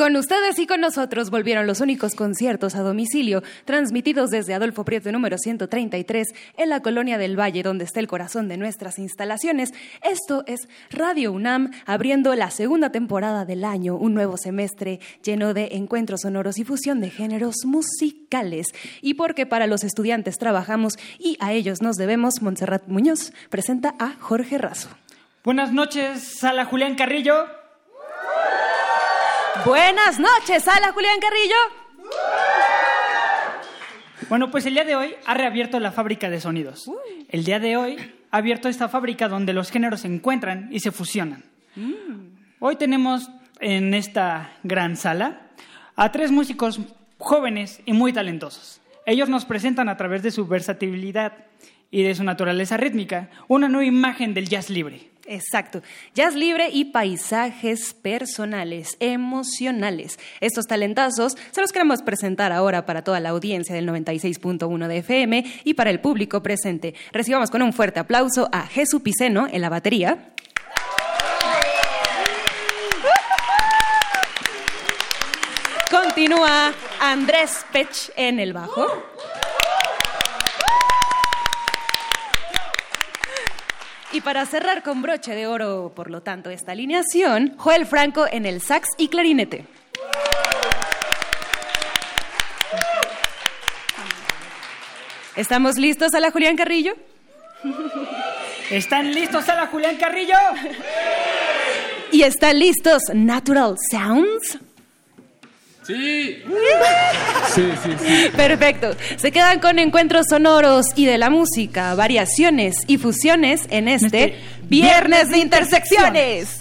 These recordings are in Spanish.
Con ustedes y con nosotros volvieron los únicos conciertos a domicilio, transmitidos desde Adolfo Prieto número 133, en la colonia del Valle, donde está el corazón de nuestras instalaciones. Esto es Radio UNAM, abriendo la segunda temporada del año, un nuevo semestre lleno de encuentros sonoros y fusión de géneros musicales. Y porque para los estudiantes trabajamos y a ellos nos debemos, Montserrat Muñoz presenta a Jorge Razo. Buenas noches, Sala Julián Carrillo. Buenas noches, Sala Julián Carrillo. Bueno, pues el día de hoy ha reabierto la fábrica de sonidos. El día de hoy ha abierto esta fábrica donde los géneros se encuentran y se fusionan. Hoy tenemos en esta gran sala a tres músicos jóvenes y muy talentosos. Ellos nos presentan a través de su versatilidad y de su naturaleza rítmica una nueva imagen del jazz libre. Exacto. Jazz libre y paisajes personales, emocionales. Estos talentazos se los queremos presentar ahora para toda la audiencia del 96.1 de FM y para el público presente. Recibamos con un fuerte aplauso a Jesús Piceno en la batería. Continúa Andrés Pech en el bajo. Y para cerrar con broche de oro, por lo tanto, esta alineación, Joel Franco en el sax y clarinete. ¿Estamos listos a la Julián Carrillo? ¿Están listos, Sala Julián Carrillo? ¿Y están listos Natural Sounds? Sí. Sí, sí, sí. Perfecto. Se quedan con encuentros sonoros y de la música, variaciones y fusiones en este, este Viernes de Intersecciones.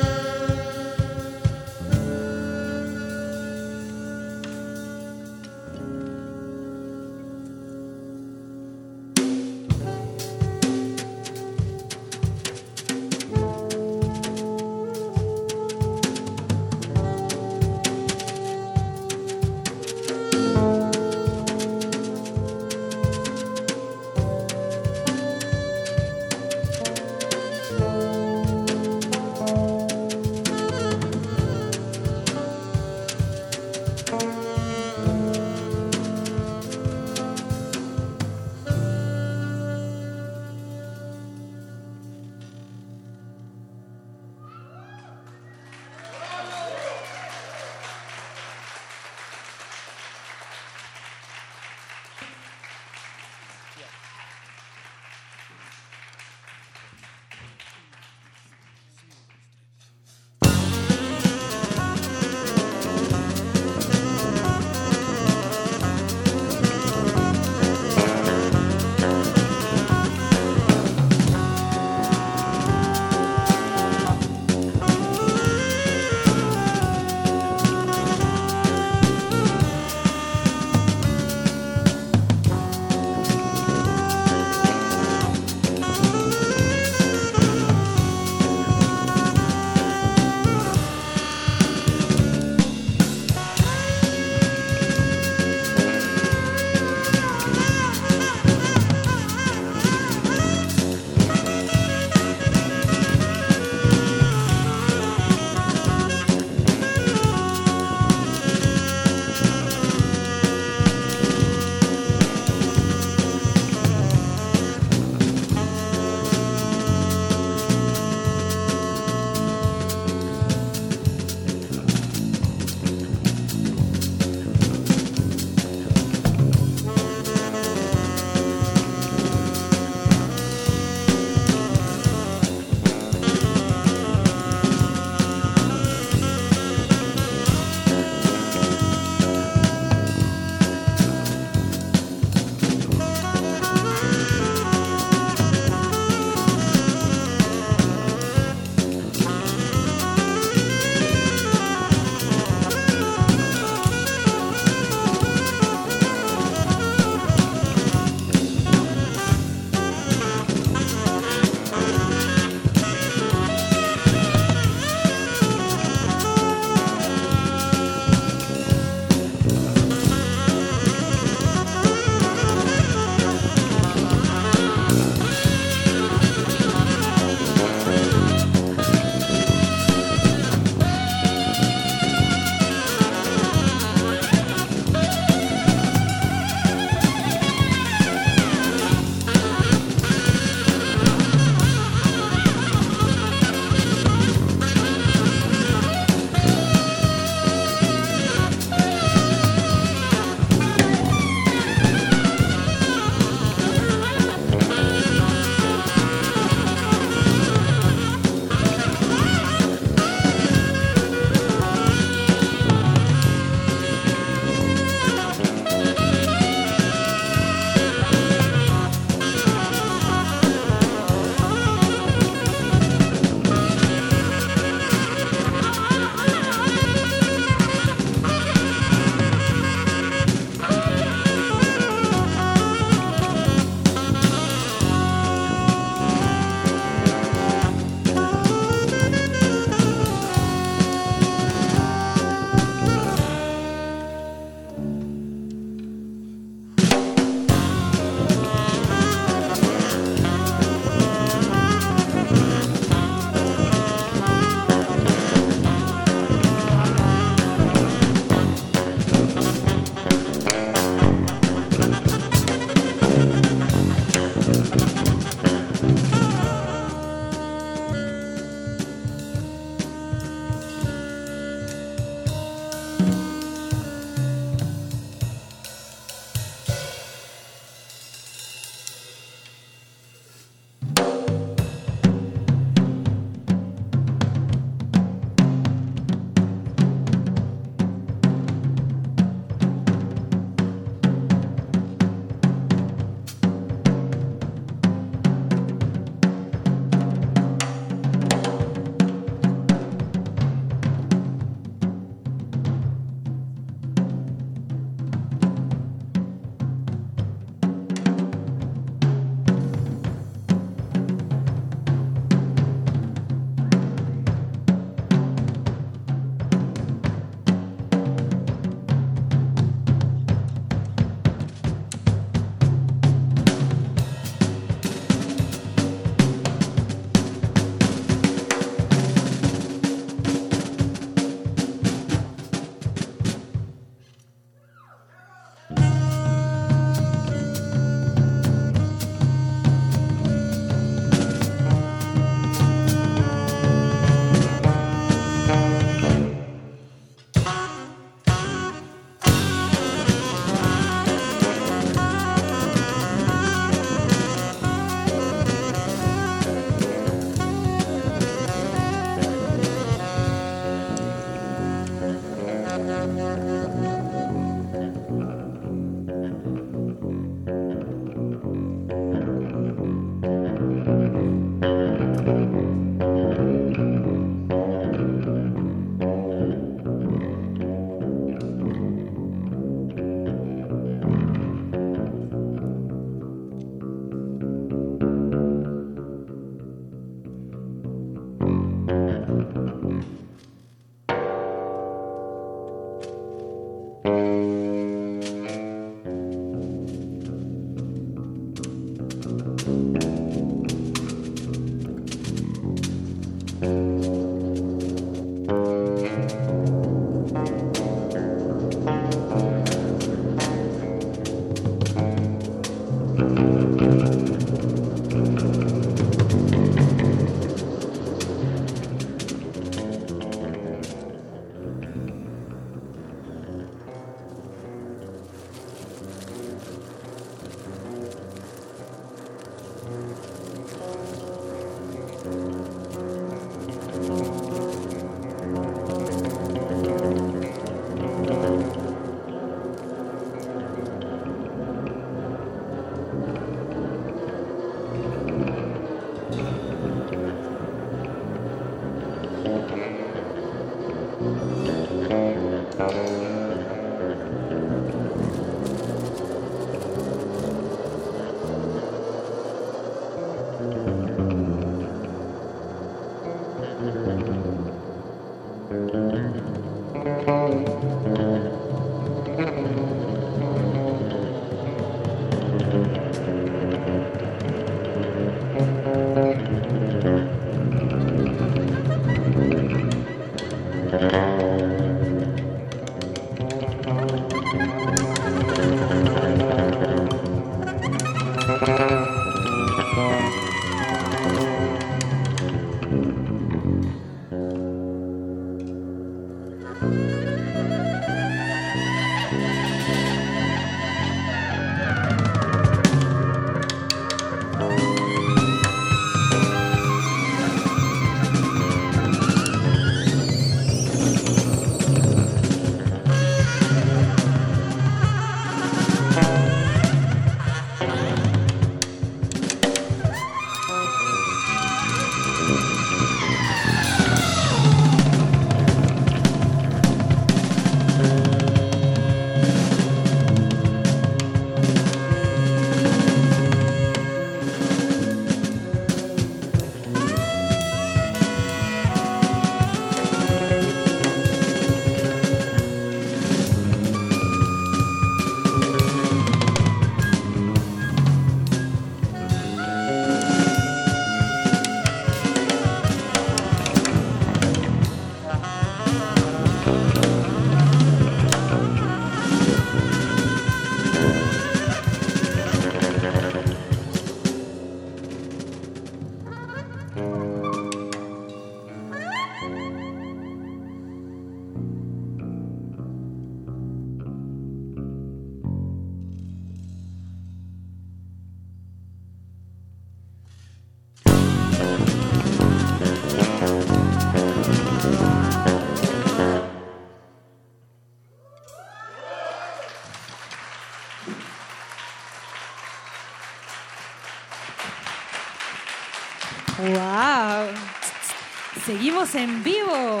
En vivo.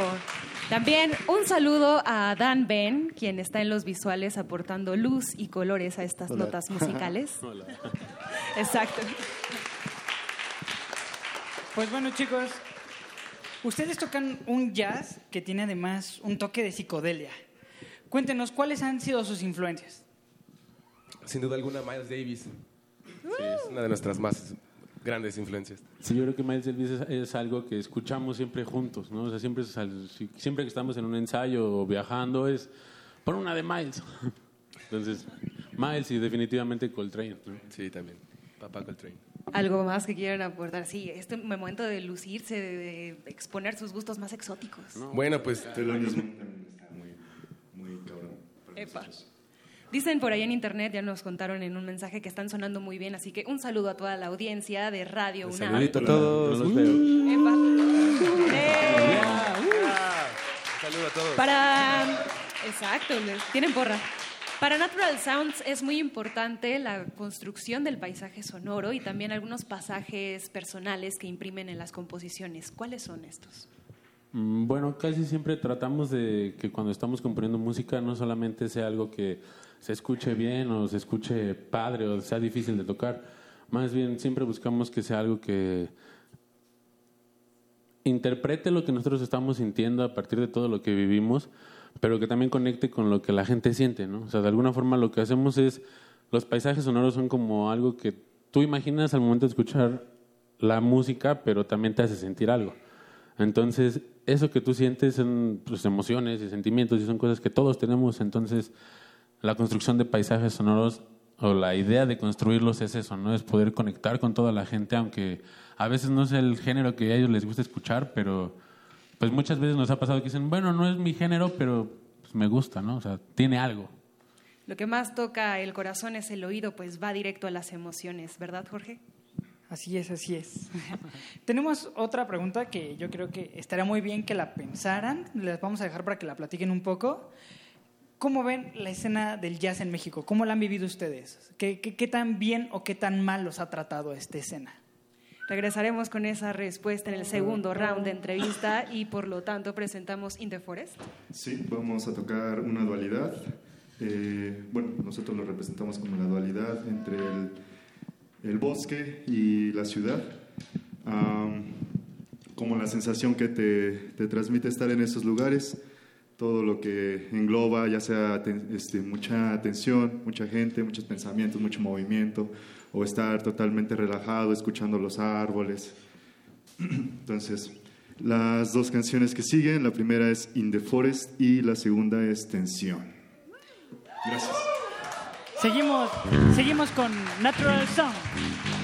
También un saludo a Dan Ben, quien está en los visuales aportando luz y colores a estas notas musicales. Exacto. Pues bueno, chicos, ustedes tocan un jazz que tiene además un toque de psicodelia. Cuéntenos, ¿cuáles han sido sus influencias? Sin duda alguna, Miles Davis. Sí, es una de nuestras más grandes influencias. Sí, yo creo que Miles Davis es, es algo que escuchamos siempre juntos, ¿no? O sea, siempre, siempre que estamos en un ensayo o viajando es por una de Miles. Entonces, Miles y definitivamente Coltrane, ¿no? Sí, también. Papá Coltrane. Algo más que quieran aportar. Sí, este momento de lucirse, de, de exponer sus gustos más exóticos. Bueno, pues Telonismo también está muy, muy cabrón. para Epa. nosotros. Dicen por ahí en internet, ya nos contaron en un mensaje que están sonando muy bien, así que un saludo a toda la audiencia de Radio un UNAM. saludito a todos. Los veo. Epa. ¡Eh! Saludo a todos. Para. Exacto, tienen porra. Para Natural Sounds es muy importante la construcción del paisaje sonoro y también algunos pasajes personales que imprimen en las composiciones. ¿Cuáles son estos? Mm, Bueno, casi siempre tratamos de que cuando estamos componiendo música no solamente sea algo que se escuche bien o se escuche padre o sea difícil de tocar, más bien siempre buscamos que sea algo que interprete lo que nosotros estamos sintiendo a partir de todo lo que vivimos, pero que también conecte con lo que la gente siente, ¿no? O sea, de alguna forma lo que hacemos es, los paisajes sonoros son como algo que tú imaginas al momento de escuchar la música, pero también te hace sentir algo. Entonces, eso que tú sientes son pues, emociones y sentimientos y son cosas que todos tenemos. Entonces, la construcción de paisajes sonoros o la idea de construirlos es eso, ¿no? Es poder conectar con toda la gente, aunque a veces no sea el género que a ellos les gusta escuchar, pero pues muchas veces nos ha pasado que dicen, bueno, no es mi género, pero pues, me gusta, ¿no? O sea, tiene algo. Lo que más toca el corazón es el oído, pues va directo a las emociones, ¿verdad, Jorge? Así es, así es. Tenemos otra pregunta que yo creo que estaría muy bien que la pensaran. Les vamos a dejar para que la platiquen un poco. ¿Cómo ven la escena del jazz en México? ¿Cómo la han vivido ustedes? ¿Qué, qué, qué tan bien o qué tan mal los ha tratado esta escena? Regresaremos con esa respuesta en el segundo round de entrevista y por lo tanto presentamos In the Forest. Sí, vamos a tocar una dualidad. Eh, bueno, nosotros lo representamos como la dualidad entre el, el bosque y la ciudad. Am, como la sensación que te, te transmite estar en esos lugares, todo lo que engloba, ya sea este, mucha atención, mucha gente, muchos pensamientos, mucho movimiento, o estar totalmente relajado escuchando los árboles. Entonces, las dos canciones que siguen, la primera es In the Forest y la segunda es Tensión. Gracias. Seguimos, seguimos con Natural Sound.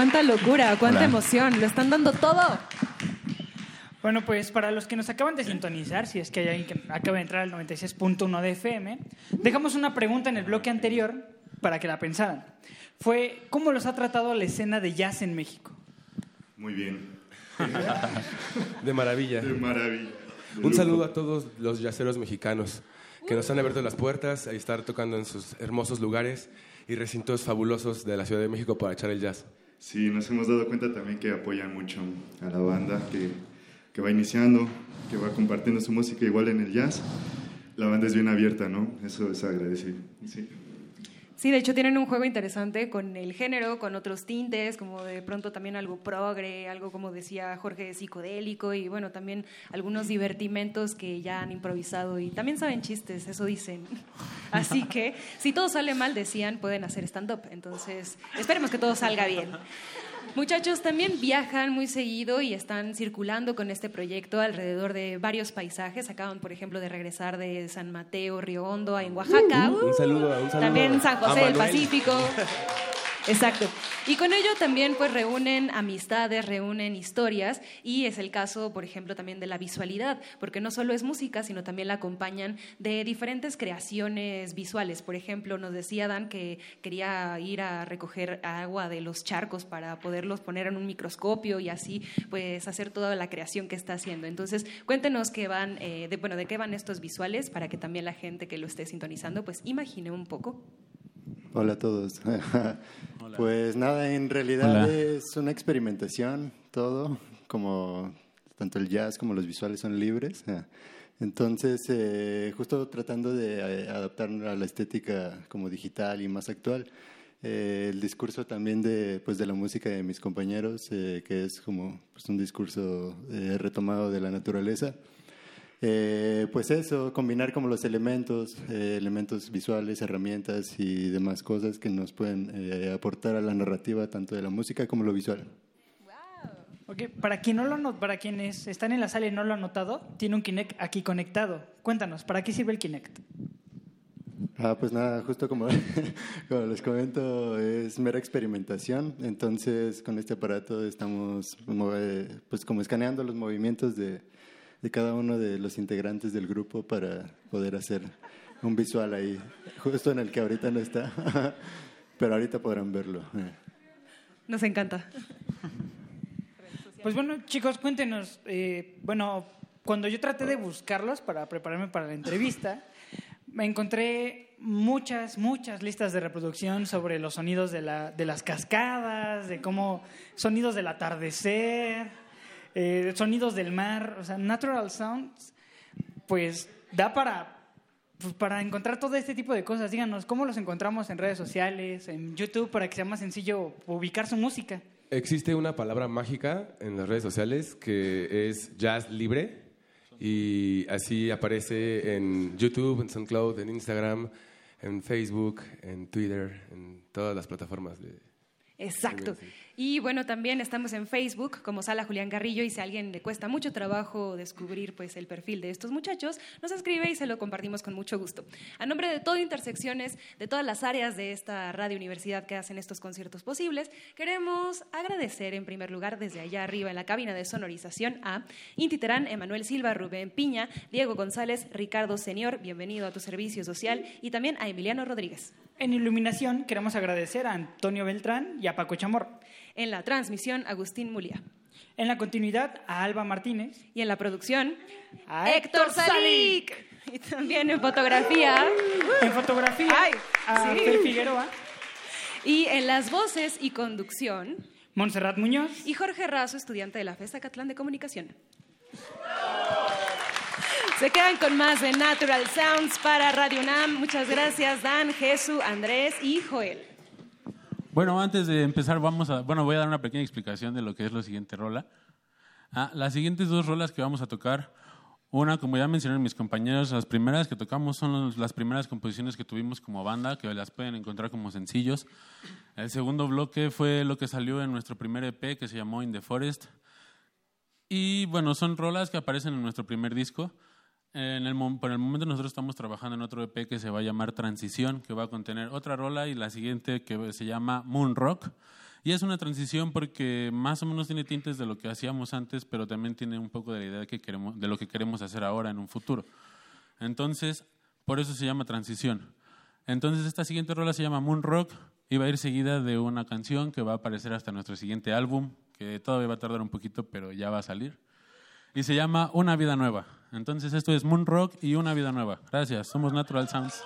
Cuánta locura, cuánta Hola. emoción, lo están dando todo. Bueno, pues para los que nos acaban de sintonizar, si es que hay alguien que acaba de entrar al 96.1 de FM, dejamos una pregunta en el bloque anterior para que la pensaran. Fue, ¿cómo los ha tratado la escena de jazz en México? Muy bien. De maravilla. De maravilla. De Un saludo a todos los yaceros mexicanos que nos han abierto las puertas a estar tocando en sus hermosos lugares y recintos fabulosos de la Ciudad de México para echar el jazz. Sí, nos hemos dado cuenta también que apoyan mucho a la banda que, que va iniciando, que va compartiendo su música igual en el jazz. La banda es bien abierta, ¿no? Eso es agradecido. Sí. Sí, de hecho tienen un juego interesante con el género, con otros tintes, como de pronto también algo progre, algo como decía Jorge, psicodélico y bueno, también algunos divertimentos que ya han improvisado y también saben chistes, eso dicen. Así que si todo sale mal, decían, pueden hacer stand-up. Entonces, esperemos que todo salga bien. Muchachos, también viajan muy seguido y están circulando con este proyecto alrededor de varios paisajes. Acaban, por ejemplo, de regresar de San Mateo, Río Hondo, en Oaxaca. Un saludo, un saludo También San José del. Pacífico. Exacto. Y con ello también pues reúnen amistades, reúnen historias y es el caso, por ejemplo, también de la visualidad, porque no solo es música, sino también la acompañan de diferentes creaciones visuales. Por ejemplo, nos decía Dan que quería ir a recoger agua de los charcos para poderlos poner en un microscopio y así pues hacer toda la creación que está haciendo. Entonces, cuéntenos qué van, eh, de, bueno, de qué van estos visuales para que también la gente que lo esté sintonizando pues imagine un poco. Hola a todos. Pues nada, en realidad Hola. es una experimentación, todo, como tanto el jazz como los visuales son libres. Entonces, eh, justo tratando de eh, adaptar a la estética como digital y más actual, eh, el discurso también de, pues, de la música de mis compañeros, eh, que es como pues, un discurso eh, retomado de la naturaleza. Eh, pues eso, combinar como los elementos, eh, elementos visuales, herramientas y demás cosas que nos pueden eh, aportar a la narrativa tanto de la música como lo visual. Ok, para, quien no lo para quienes están en la sala y no lo han notado, tiene un Kinect aquí conectado. Cuéntanos, ¿para qué sirve el Kinect? Ah, pues nada, justo como, como les comento, es mera experimentación. Entonces, con este aparato estamos mo- pues como escaneando los movimientos de, de cada uno de los integrantes del grupo para poder hacer un visual ahí, justo en el que ahorita no está, pero ahorita podrán verlo. eh. Nos encanta. Pues bueno, chicos, cuéntenos. eh, bueno, cuando yo traté de buscarlos para prepararme para la entrevista, me encontré muchas, muchas listas de reproducción sobre los sonidos de, la, de las cascadas, de cómo sonidos del atardecer, eh, sonidos del mar, o sea, natural sounds, pues da para, pues, para encontrar todo este tipo de cosas. Díganos, ¿cómo los encontramos en redes sociales, en YouTube, para que sea más sencillo ubicar su música? Existe una palabra mágica en las redes sociales que es jazz libre y así aparece en YouTube, en SoundCloud, en Instagram, en Facebook, en Twitter, en todas las plataformas de... Exacto. Y bueno, también estamos en Facebook como Sala Julián Garrillo y si a alguien le cuesta mucho trabajo descubrir pues el perfil de estos muchachos, nos escribe y se lo compartimos con mucho gusto. A nombre de todo Intersecciones, de todas las áreas de esta radio universidad que hacen estos conciertos posibles, queremos agradecer en primer lugar desde allá arriba en la cabina de sonorización a Inti Terán, Emanuel Silva, Rubén Piña, Diego González, Ricardo Senior, bienvenido a tu servicio social y también a Emiliano Rodríguez. En iluminación queremos agradecer a Antonio Beltrán y a Paco Chamorro. En la transmisión, Agustín Mulia. En la continuidad, a Alba Martínez. Y en la producción, A Héctor Héctor Salik. Y también en fotografía. En fotografía, Ay, a sí. Fer Figueroa. Y en las voces y conducción, Montserrat Muñoz. y Jorge Razo, estudiante de la FESA Catlán de Comunicación. Se quedan con más de Natural Sounds para Radio UNAM. Muchas gracias, Dan, Jesús, Andrés y Joel. Bueno, antes de empezar, vamos a, bueno, voy a dar una pequeña explicación de lo que es la siguiente rola. Ah, las siguientes dos rolas que vamos a tocar, una, como ya mencionaron mis compañeros, las primeras que tocamos son las primeras composiciones que tuvimos como banda, que las pueden encontrar como sencillos. El segundo bloque fue lo que salió en nuestro primer EP, que se llamó In the Forest. Y bueno, son rolas que aparecen en nuestro primer disco. En el, por el momento nosotros estamos trabajando en otro EP que se va a llamar Transición, que va a contener otra rola y la siguiente que se llama Moon Rock. Y es una transición porque más o menos tiene tintes de lo que hacíamos antes, pero también tiene un poco de la idea que queremos, de lo que queremos hacer ahora en un futuro. Entonces, por eso se llama transición. Entonces, esta siguiente rola se llama Moon Rock y va a ir seguida de una canción que va a aparecer hasta nuestro siguiente álbum, que todavía va a tardar un poquito, pero ya va a salir. Y se llama Una Vida Nueva. Entonces, esto es Moon Rock y Una Vida Nueva. Gracias, somos Natural Sounds.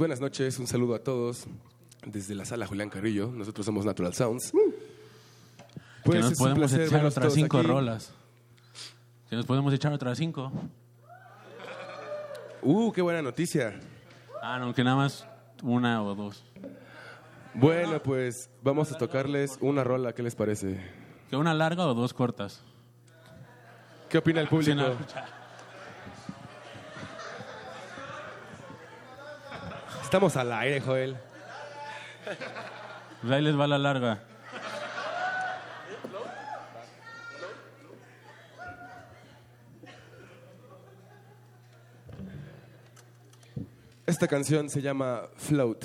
Buenas noches, un saludo a todos desde la sala Julián Carrillo. Nosotros somos Natural Sounds. que nos es un podemos echar otras cinco aquí. rolas. Que nos podemos echar otras cinco. Uh, qué buena noticia. Ah, no, que nada más una o dos. Bueno, pues vamos a tocarles una rola, ¿qué les parece? Que una larga o dos cortas. ¿Qué opina el público? Sí, no. Estamos al aire, Joel. Pues ahí les va la larga. Esta canción se llama Float.